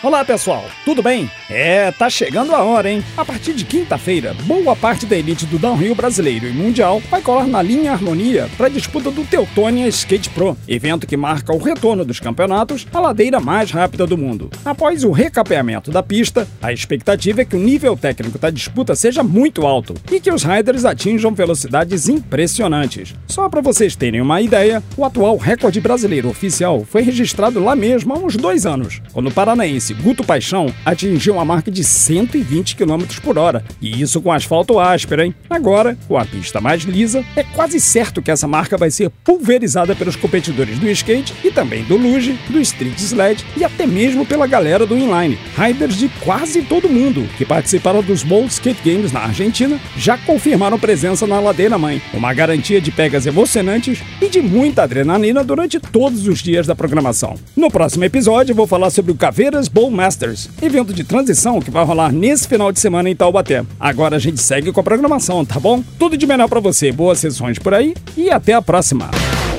Olá pessoal, tudo bem? É, tá chegando a hora, hein? A partir de quinta-feira, boa parte da elite do downhill brasileiro e mundial vai colar na linha Harmonia para a disputa do Teutônia Skate Pro, evento que marca o retorno dos campeonatos à ladeira mais rápida do mundo. Após o recapeamento da pista, a expectativa é que o nível técnico da disputa seja muito alto e que os riders atinjam velocidades impressionantes. Só para vocês terem uma ideia, o atual recorde brasileiro oficial foi registrado lá mesmo há uns dois anos, quando o paranaense Guto Paixão atingiu uma marca de 120 km por hora, e isso com asfalto áspero, hein? Agora, com a pista mais lisa, é quase certo que essa marca vai ser pulverizada pelos competidores do skate e também do luge, do street sled e até mesmo pela galera do inline. Riders de quase todo mundo que participaram dos World Skate Games na Argentina já confirmaram presença na ladeira mãe, uma garantia de pegas emocionantes e de muita adrenalina durante todos os dias da programação. No próximo episódio, vou falar sobre o Caveiras Bowl Masters, evento de transição que vai rolar nesse final de semana em Taubaté. Agora a gente segue com a programação, tá bom? Tudo de melhor para você, boas sessões por aí e até a próxima.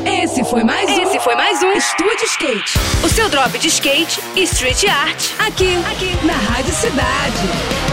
Esse foi mais um. Esse foi mais um Estúdio Skate. O seu drop de skate e street art. Aqui, aqui, na Rádio Cidade.